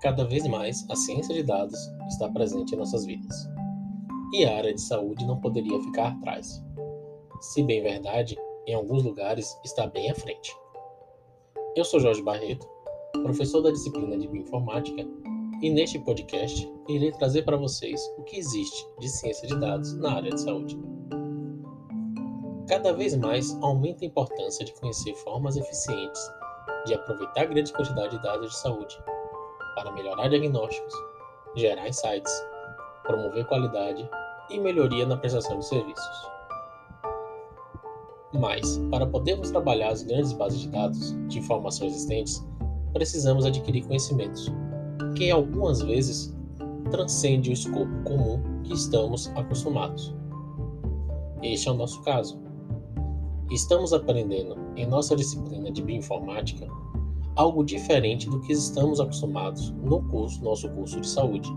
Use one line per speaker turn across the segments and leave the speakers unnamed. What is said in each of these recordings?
cada vez mais a ciência de dados está presente em nossas vidas. E a área de saúde não poderia ficar atrás. Se bem verdade, em alguns lugares está bem à frente. Eu sou Jorge Barreto, professor da disciplina de bioinformática, e neste podcast irei trazer para vocês o que existe de ciência de dados na área de saúde. Cada vez mais aumenta a importância de conhecer formas eficientes de aproveitar grande quantidade de dados de saúde para melhorar diagnósticos, gerar insights, promover qualidade e melhoria na prestação de serviços. Mas, para podermos trabalhar as grandes bases de dados de informações existentes, precisamos adquirir conhecimentos, que algumas vezes transcende o escopo comum que estamos acostumados. Este é o nosso caso. Estamos aprendendo em nossa disciplina de bioinformática algo diferente do que estamos acostumados no curso, nosso curso de saúde,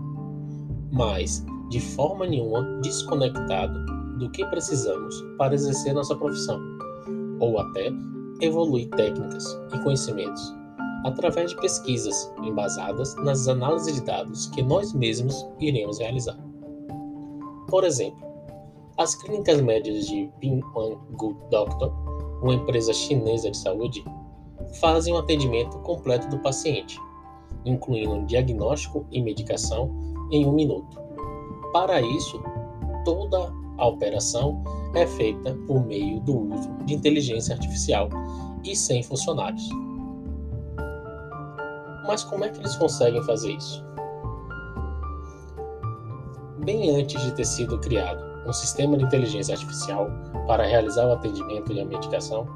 mas de forma nenhuma desconectado do que precisamos para exercer nossa profissão, ou até evoluir técnicas e conhecimentos através de pesquisas embasadas nas análises de dados que nós mesmos iremos realizar. Por exemplo, as clínicas médias de Ping'an Good Doctor, uma empresa chinesa de saúde, fazem um atendimento completo do paciente, incluindo diagnóstico e medicação em um minuto. Para isso, toda a operação é feita por meio do uso de inteligência artificial e sem funcionários. Mas como é que eles conseguem fazer isso? Bem antes de ter sido criado um sistema de inteligência artificial para realizar o atendimento e a medicação,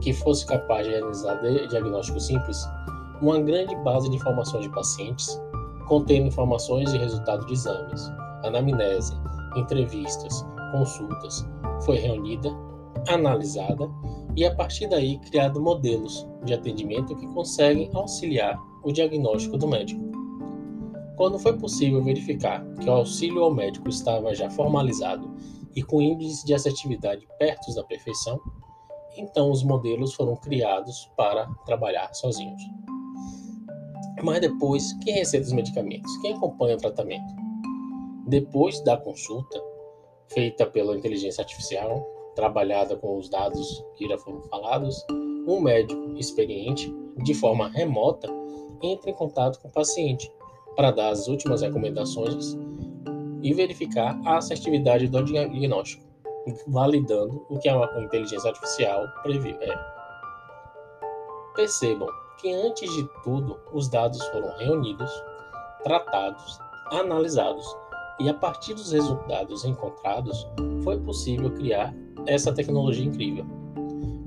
que fosse capaz de realizar diagnósticos simples, uma grande base de informações de pacientes, contendo informações de resultado de exames, anamnese, entrevistas, consultas, foi reunida, analisada e a partir daí criado modelos de atendimento que conseguem auxiliar o diagnóstico do médico. Quando foi possível verificar que o auxílio ao médico estava já formalizado e com índices de assertividade perto da perfeição, então os modelos foram criados para trabalhar sozinhos. Mas depois, quem receita os medicamentos? Quem acompanha o tratamento? Depois da consulta, feita pela inteligência artificial, trabalhada com os dados que já foram falados, um médico experiente, de forma remota, entra em contato com o paciente para dar as últimas recomendações e verificar a assertividade do diagnóstico validando o que a inteligência artificial previu. É. Percebam que antes de tudo os dados foram reunidos, tratados, analisados e a partir dos resultados encontrados foi possível criar essa tecnologia incrível,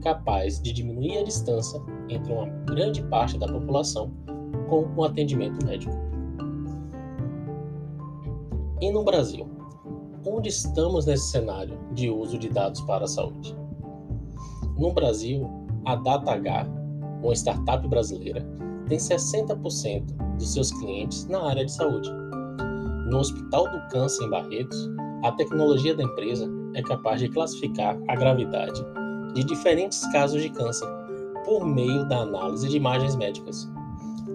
capaz de diminuir a distância entre uma grande parte da população com o atendimento médico. E no Brasil? Onde estamos nesse cenário de uso de dados para a saúde? No Brasil, a DataH, uma startup brasileira, tem 60% dos seus clientes na área de saúde. No Hospital do Câncer em Barretos, a tecnologia da empresa é capaz de classificar a gravidade de diferentes casos de câncer por meio da análise de imagens médicas,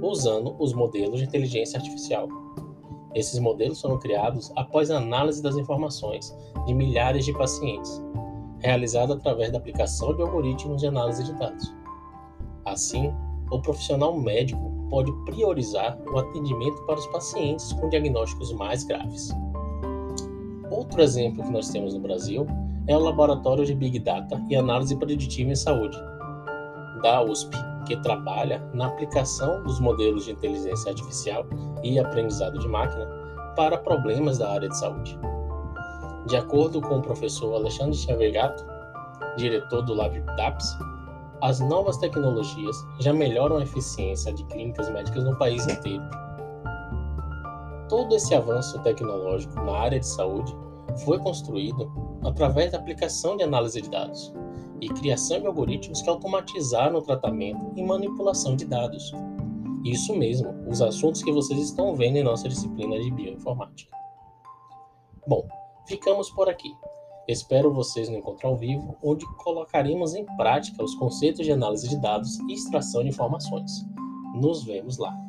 usando os modelos de inteligência artificial. Esses modelos foram criados após análise das informações de milhares de pacientes, realizada através da aplicação de algoritmos de análise de dados. Assim, o profissional médico pode priorizar o atendimento para os pacientes com diagnósticos mais graves. Outro exemplo que nós temos no Brasil é o Laboratório de Big Data e Análise Preditiva em Saúde, da USP, que trabalha na aplicação dos modelos de inteligência artificial e aprendizado de máquina para problemas da área de saúde. De acordo com o professor Alexandre Chavegato, diretor do LabDAPS, as novas tecnologias já melhoram a eficiência de clínicas médicas no país inteiro. Todo esse avanço tecnológico na área de saúde foi construído através da aplicação de análise de dados, e criação de algoritmos que automatizaram o tratamento e manipulação de dados. Isso mesmo, os assuntos que vocês estão vendo em nossa disciplina de bioinformática. Bom, ficamos por aqui. Espero vocês no encontro ao vivo, onde colocaremos em prática os conceitos de análise de dados e extração de informações. Nos vemos lá!